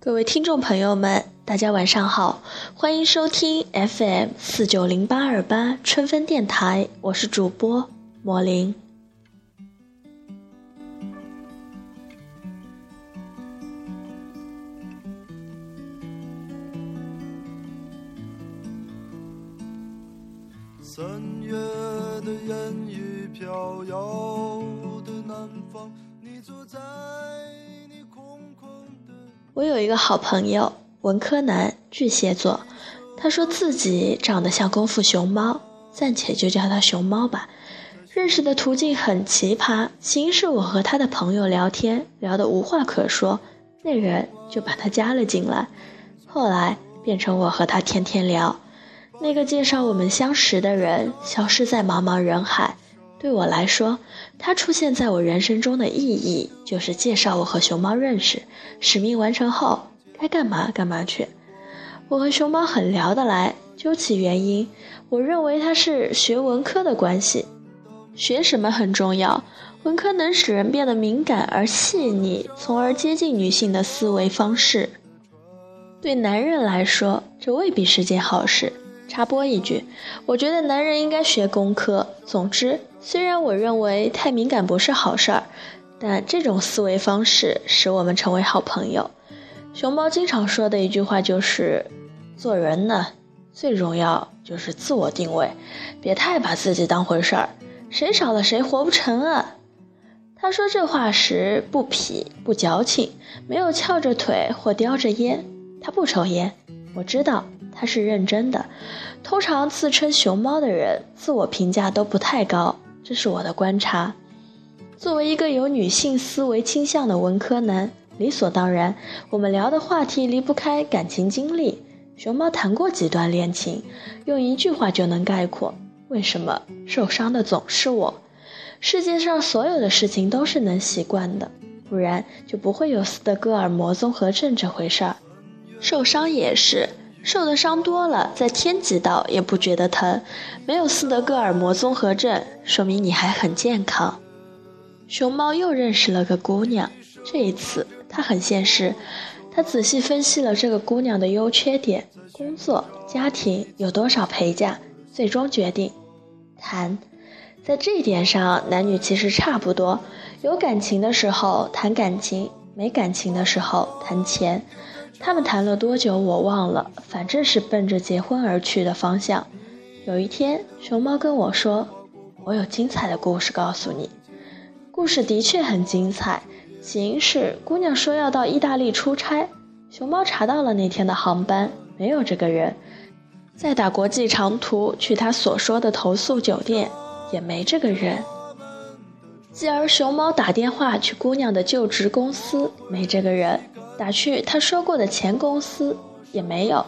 各位听众朋友们，大家晚上好，欢迎收听 FM 四九零八二八春分电台，我是主播魔灵。三月的烟雨飘摇的南方，你坐在。我有一个好朋友，文科男，巨蟹座。他说自己长得像功夫熊猫，暂且就叫他熊猫吧。认识的途径很奇葩，先是我和他的朋友聊天，聊得无话可说，那人就把他加了进来。后来变成我和他天天聊。那个介绍我们相识的人消失在茫茫人海。对我来说，他出现在我人生中的意义就是介绍我和熊猫认识。使命完成后，该干嘛干嘛去。我和熊猫很聊得来，究其原因，我认为他是学文科的关系。学什么很重要，文科能使人变得敏感而细腻，从而接近女性的思维方式。对男人来说，这未必是件好事。插播一句，我觉得男人应该学工科。总之，虽然我认为太敏感不是好事儿，但这种思维方式使我们成为好朋友。熊猫经常说的一句话就是：做人呢，最重要就是自我定位，别太把自己当回事儿，谁少了谁活不成啊。他说这话时不痞不矫情，没有翘着腿或叼着烟，他不抽烟，我知道。他是认真的，通常自称熊猫的人，自我评价都不太高，这是我的观察。作为一个有女性思维倾向的文科男，理所当然，我们聊的话题离不开感情经历。熊猫谈过几段恋情，用一句话就能概括：为什么受伤的总是我？世界上所有的事情都是能习惯的，不然就不会有斯德哥尔摩综合症这回事儿。受伤也是。受的伤多了，在天几道也不觉得疼，没有斯德哥尔摩综合症，说明你还很健康。熊猫又认识了个姑娘，这一次他很现实，他仔细分析了这个姑娘的优缺点、工作、家庭有多少陪嫁，最终决定谈。在这一点上，男女其实差不多，有感情的时候谈感情，没感情的时候谈钱。他们谈了多久，我忘了，反正是奔着结婚而去的方向。有一天，熊猫跟我说：“我有精彩的故事告诉你。”故事的确很精彩。起因是姑娘说要到意大利出差，熊猫查到了那天的航班，没有这个人。再打国际长途去他所说的投诉酒店，也没这个人。继而，熊猫打电话去姑娘的就职公司，没这个人。打去他说过的前公司也没有，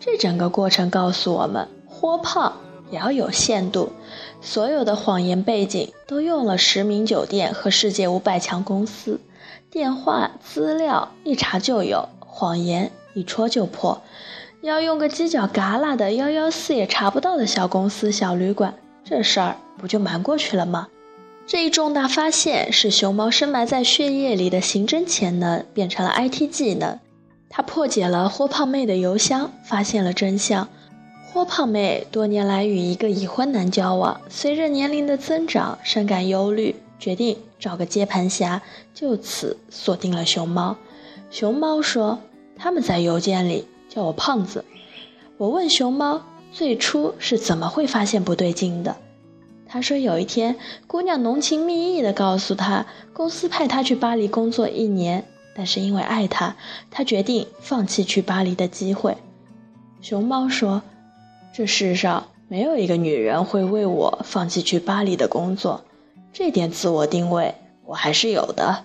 这整个过程告诉我们，豁胖也要有限度。所有的谎言背景都用了实名酒店和世界五百强公司，电话资料一查就有，谎言一戳就破。要用个犄角旮旯的幺幺四也查不到的小公司、小旅馆，这事儿不就瞒过去了吗？这一重大发现使熊猫深埋在血液里的刑侦潜能变成了 IT 技能。他破解了豁胖妹的邮箱，发现了真相。豁胖妹多年来与一个已婚男交往，随着年龄的增长，深感忧虑，决定找个接盘侠，就此锁定了熊猫。熊猫说：“他们在邮件里叫我胖子。”我问熊猫：“最初是怎么会发现不对劲的？”他说：“有一天，姑娘浓情蜜意地告诉他，公司派他去巴黎工作一年，但是因为爱他，他决定放弃去巴黎的机会。”熊猫说：“这世上没有一个女人会为我放弃去巴黎的工作，这点自我定位我还是有的，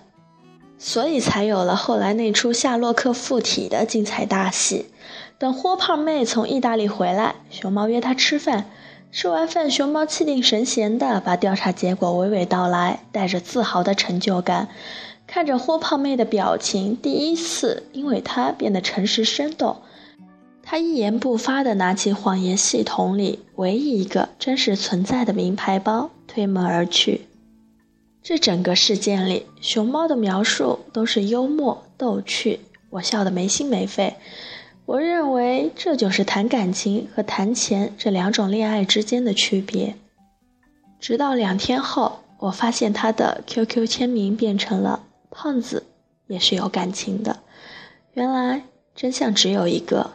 所以才有了后来那出夏洛克附体的精彩大戏。等豁胖妹从意大利回来，熊猫约她吃饭。”吃完饭，熊猫气定神闲地把调查结果娓娓道来，带着自豪的成就感，看着豁胖妹的表情，第一次因为她变得诚实生动。他一言不发地拿起谎言系统里唯一一个真实存在的名牌包，推门而去。这整个事件里，熊猫的描述都是幽默逗趣，我笑得没心没肺。我认为这就是谈感情和谈钱这两种恋爱之间的区别。直到两天后，我发现他的 QQ 签名变成了“胖子也是有感情的”。原来真相只有一个。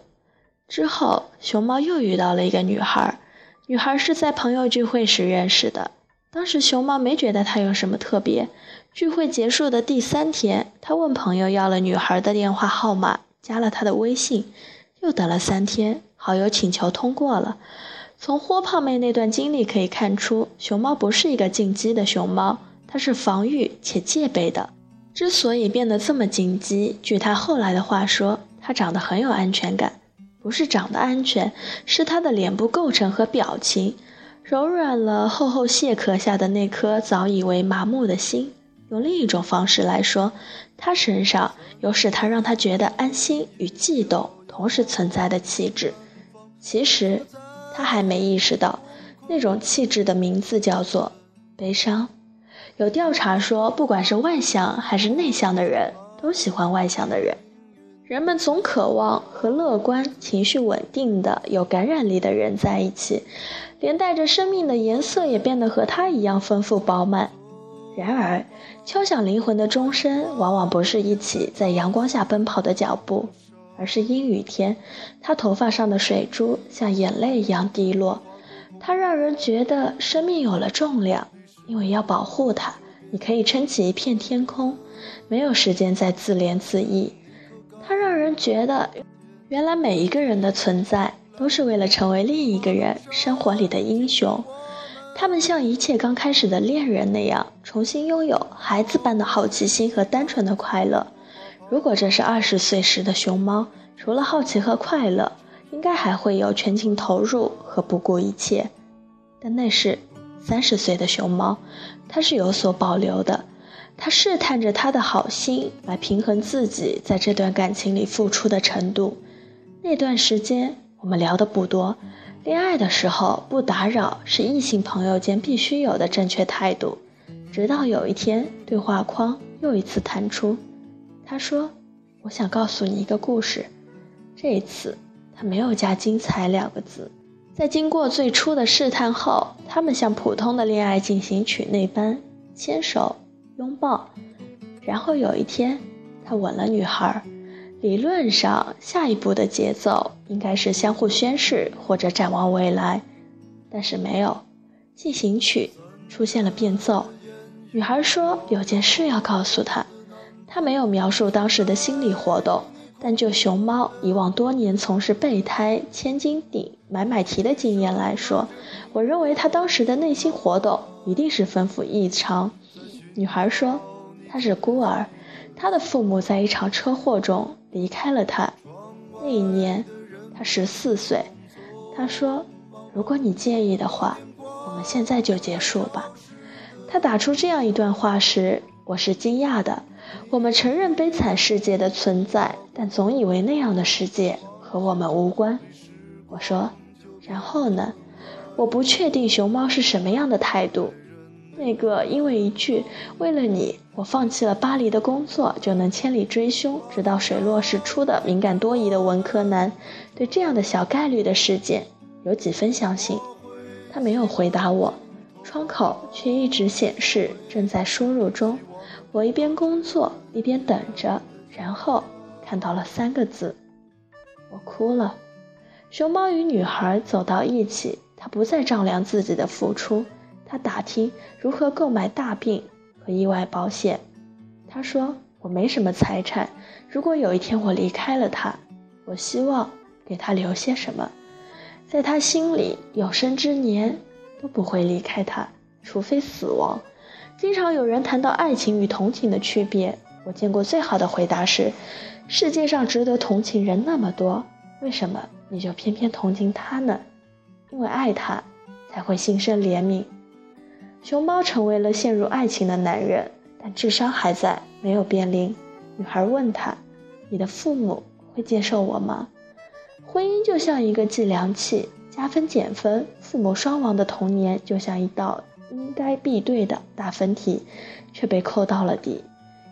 之后，熊猫又遇到了一个女孩，女孩是在朋友聚会时认识的。当时熊猫没觉得她有什么特别。聚会结束的第三天，他问朋友要了女孩的电话号码。加了他的微信，又等了三天，好友请求通过了。从霍胖妹那段经历可以看出，熊猫不是一个进击的熊猫，它是防御且戒备的。之所以变得这么进击，据他后来的话说，它长得很有安全感，不是长得安全，是它的脸部构成和表情，柔软了厚厚蟹壳下的那颗早已为麻木的心。用另一种方式来说。他身上有使他让他觉得安心与悸动同时存在的气质，其实他还没意识到，那种气质的名字叫做悲伤。有调查说，不管是外向还是内向的人，都喜欢外向的人。人们总渴望和乐观、情绪稳定的、有感染力的人在一起，连带着生命的颜色也变得和他一样丰富饱满。然而，敲响灵魂的钟声，往往不是一起在阳光下奔跑的脚步，而是阴雨天，他头发上的水珠像眼泪一样滴落。它让人觉得生命有了重量，因为要保护它，你可以撑起一片天空，没有时间再自怜自艾。它让人觉得，原来每一个人的存在都是为了成为另一个人生活里的英雄。他们像一切刚开始的恋人那样，重新拥有孩子般的好奇心和单纯的快乐。如果这是二十岁时的熊猫，除了好奇和快乐，应该还会有全情投入和不顾一切。但那是三十岁的熊猫，它是有所保留的。它试探着他的好心来平衡自己在这段感情里付出的程度。那段时间，我们聊的不多。恋爱的时候不打扰是异性朋友间必须有的正确态度。直到有一天，对话框又一次弹出，他说：“我想告诉你一个故事。”这一次他没有加“精彩”两个字。在经过最初的试探后，他们像普通的恋爱进行曲那般牵手、拥抱，然后有一天，他吻了女孩。理论上，下一步的节奏应该是相互宣誓或者展望未来，但是没有。进行曲出现了变奏，女孩说有件事要告诉他。她没有描述当时的心理活动，但就熊猫以往多年从事备胎、千斤顶、买买提的经验来说，我认为她当时的内心活动一定是丰富异常。女孩说，她是孤儿，她的父母在一场车祸中。离开了他，那一年他十四岁。他说：“如果你介意的话，我们现在就结束吧。”他打出这样一段话时，我是惊讶的。我们承认悲惨世界的存在，但总以为那样的世界和我们无关。我说：“然后呢？”我不确定熊猫是什么样的态度。那个因为一句“为了你，我放弃了巴黎的工作”就能千里追凶，直到水落石出的敏感多疑的文科男，对这样的小概率的事件有几分相信？他没有回答我，窗口却一直显示正在输入中。我一边工作一边等着，然后看到了三个字，我哭了。熊猫与女孩走到一起，他不再丈量自己的付出。他打听如何购买大病和意外保险。他说：“我没什么财产，如果有一天我离开了他，我希望给他留些什么。在他心里，有生之年都不会离开他，除非死亡。”经常有人谈到爱情与同情的区别，我见过最好的回答是：“世界上值得同情人那么多，为什么你就偏偏同情他呢？因为爱他，才会心生怜悯。”熊猫成为了陷入爱情的男人，但智商还在，没有变零。女孩问他：“你的父母会接受我吗？”婚姻就像一个计量器，加分减分。父母双亡的童年就像一道应该必对的大分题，却被扣到了底。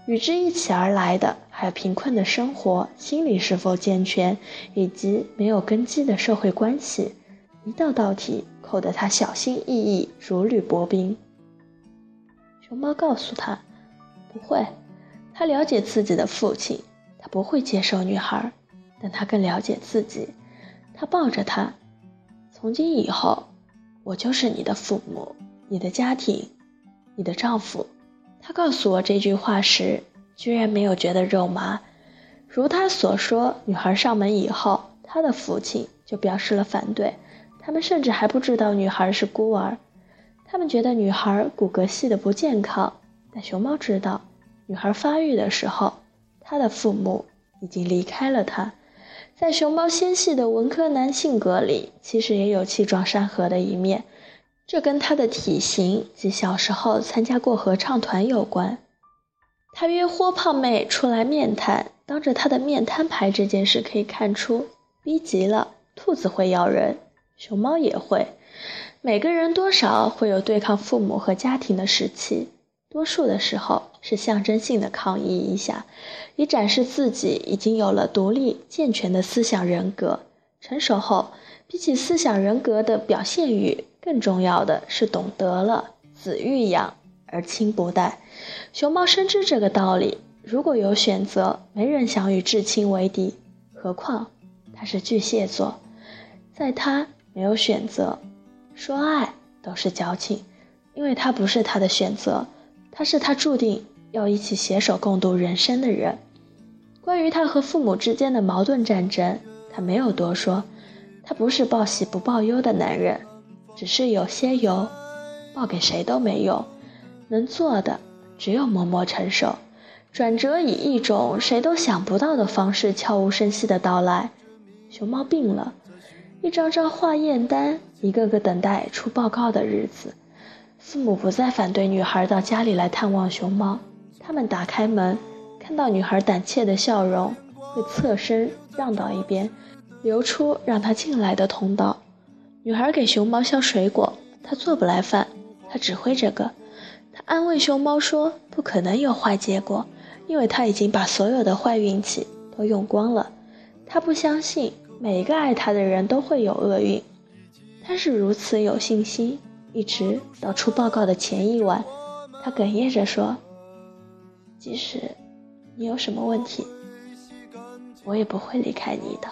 与之一起而来的还有贫困的生活、心理是否健全，以及没有根基的社会关系，一道道题扣得他小心翼翼，如履薄冰。熊猫告诉他：“不会，他了解自己的父亲，他不会接受女孩，但他更了解自己。他抱着她，从今以后，我就是你的父母，你的家庭，你的丈夫。”他告诉我这句话时，居然没有觉得肉麻。如他所说，女孩上门以后，他的父亲就表示了反对。他们甚至还不知道女孩是孤儿，他们觉得女孩骨骼细的不健康。但熊猫知道，女孩发育的时候，她的父母已经离开了她。在熊猫纤细的文科男性格里，其实也有气壮山河的一面。这跟他的体型及小时候参加过合唱团有关。他约豁胖妹出来面谈，当着他的面摊牌这件事可以看出，逼急了，兔子会咬人，熊猫也会。每个人多少会有对抗父母和家庭的时期，多数的时候是象征性的抗议一下，以展示自己已经有了独立健全的思想人格。成熟后，比起思想人格的表现欲。更重要的是懂得了子欲养而亲不待，熊猫深知这个道理。如果有选择，没人想与至亲为敌，何况它是巨蟹座，在它没有选择，说爱都是矫情，因为他不是他的选择，他是他注定要一起携手共度人生的人。关于他和父母之间的矛盾战争，他没有多说，他不是报喜不报忧的男人。只是有些油，报给谁都没用，能做的只有默默承受。转折以一种谁都想不到的方式悄无声息的到来。熊猫病了，一张张化验单，一个个等待出报告的日子。父母不再反对女孩到家里来探望熊猫，他们打开门，看到女孩胆怯的笑容，会侧身让到一边，留出让她进来的通道。女孩给熊猫削水果，她做不来饭，她只会这个。她安慰熊猫说：“不可能有坏结果，因为她已经把所有的坏运气都用光了。她不相信每一个爱他的人都会有厄运。他是如此有信心，一直到出报告的前一晚，他哽咽着说：‘即使你有什么问题，我也不会离开你的。’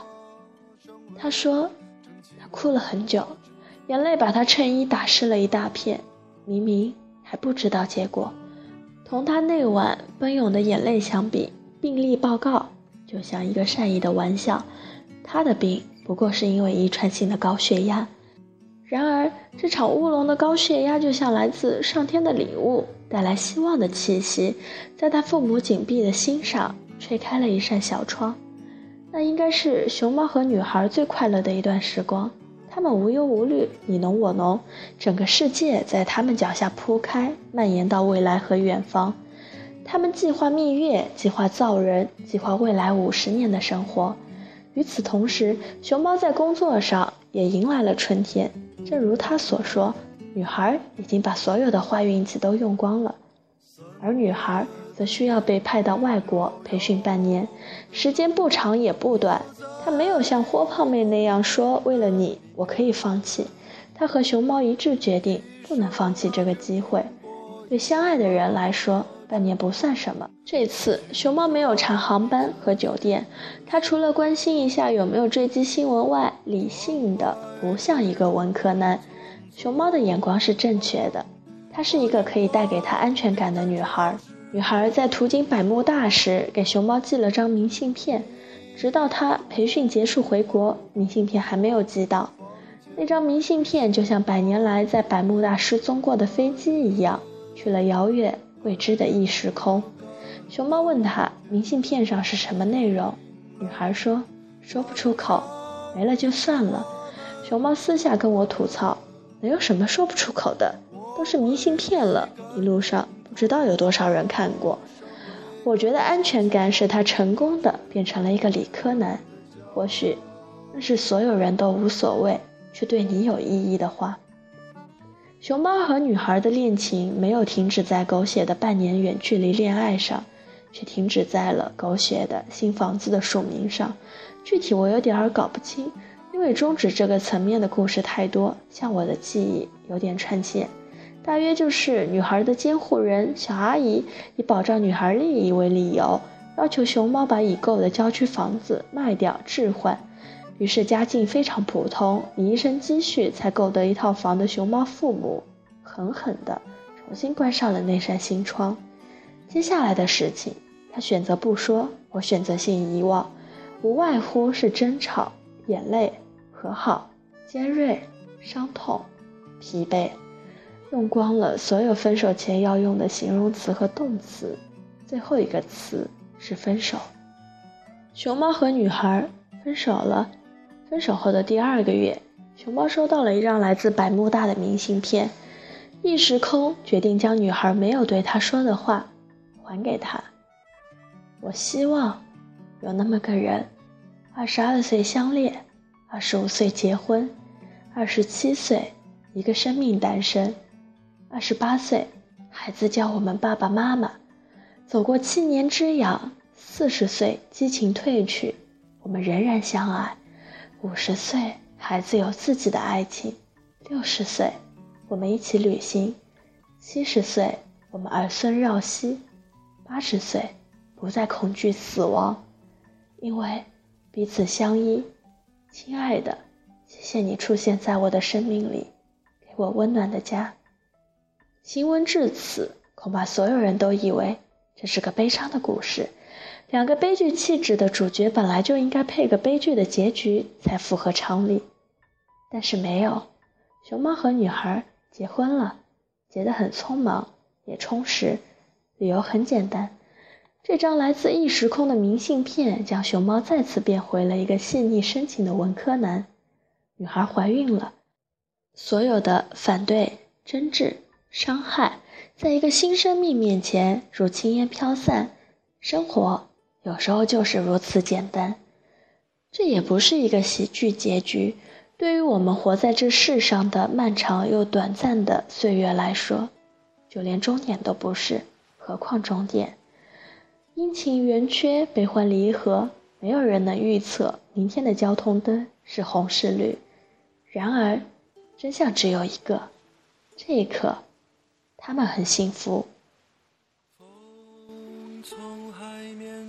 他说。”他哭了很久，眼泪把他衬衣打湿了一大片。明明还不知道结果，同他那晚奔涌的眼泪相比，病历报告就像一个善意的玩笑。他的病不过是因为遗传性的高血压。然而，这场乌龙的高血压就像来自上天的礼物，带来希望的气息，在他父母紧闭的心上吹开了一扇小窗。那应该是熊猫和女孩最快乐的一段时光，他们无忧无虑，你侬我侬，整个世界在他们脚下铺开，蔓延到未来和远方。他们计划蜜月，计划造人，计划未来五十年的生活。与此同时，熊猫在工作上也迎来了春天。正如他所说，女孩已经把所有的坏运气都用光了，而女孩。则需要被派到外国培训半年，时间不长也不短。他没有像豁胖妹那样说：“为了你，我可以放弃。”他和熊猫一致决定，不能放弃这个机会。对相爱的人来说，半年不算什么。这次熊猫没有查航班和酒店，他除了关心一下有没有坠机新闻外，理性的不像一个文科男。熊猫的眼光是正确的，她是一个可以带给他安全感的女孩。女孩在途经百慕大时，给熊猫寄了张明信片，直到她培训结束回国，明信片还没有寄到。那张明信片就像百年来在百慕大失踪过的飞机一样，去了遥远未知的异时空。熊猫问他明信片上是什么内容，女孩说说不出口，没了就算了。熊猫私下跟我吐槽，能有什么说不出口的？都是明信片了，一路上。不知道有多少人看过。我觉得安全感使他成功的变成了一个理科男。或许，那是所有人都无所谓，却对你有意义的话。熊猫和女孩的恋情没有停止在狗血的半年远距离恋爱上，却停止在了狗血的新房子的署名上。具体我有点儿搞不清，因为终止这个层面的故事太多，像我的记忆有点串线。大约就是女孩的监护人小阿姨以保障女孩利益为理由，要求熊猫把已购的郊区房子卖掉置换。于是家境非常普通，以一身积蓄才购得一套房的熊猫父母，狠狠地重新关上了那扇心窗。接下来的事情，他选择不说，我选择性遗忘，无外乎是争吵、眼泪、和好、尖锐、伤痛、疲惫。用光了所有分手前要用的形容词和动词，最后一个词是分手。熊猫和女孩分手了。分手后的第二个月，熊猫收到了一张来自百慕大的明信片，一时空决定将女孩没有对他说的话还给他。我希望有那么个人，二十二岁相恋，二十五岁结婚，二十七岁一个生命诞生。二十八岁，孩子叫我们爸爸妈妈。走过七年之痒，四十岁激情褪去，我们仍然相爱。五十岁，孩子有自己的爱情。六十岁，我们一起旅行。七十岁，我们儿孙绕膝。八十岁，不再恐惧死亡，因为彼此相依。亲爱的，谢谢你出现在我的生命里，给我温暖的家。新闻至此，恐怕所有人都以为这是个悲伤的故事。两个悲剧气质的主角本来就应该配个悲剧的结局才符合常理，但是没有。熊猫和女孩结婚了，结得很匆忙，也充实。理由很简单，这张来自异时空的明信片将熊猫再次变回了一个细腻深情的文科男。女孩怀孕了，所有的反对、争执。伤害，在一个新生命面前如轻烟飘散。生活有时候就是如此简单。这也不是一个喜剧结局。对于我们活在这世上的漫长又短暂的岁月来说，就连终点都不是，何况终点？阴晴圆缺，悲欢离合，没有人能预测明天的交通灯是红是绿。然而，真相只有一个：这一刻。他们很幸福。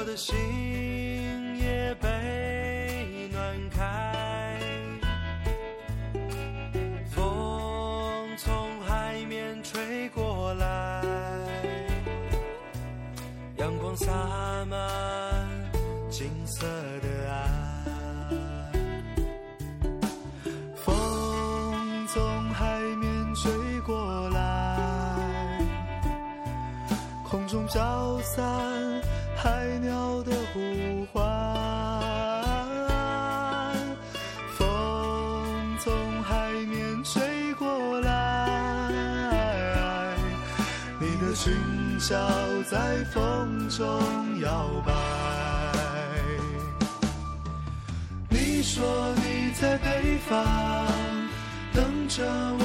我的心也被暖开，风从海面吹过来，阳光洒消散海鸟的呼唤，风从海面吹过来，你的裙角在风中摇摆。你说你在北方等着我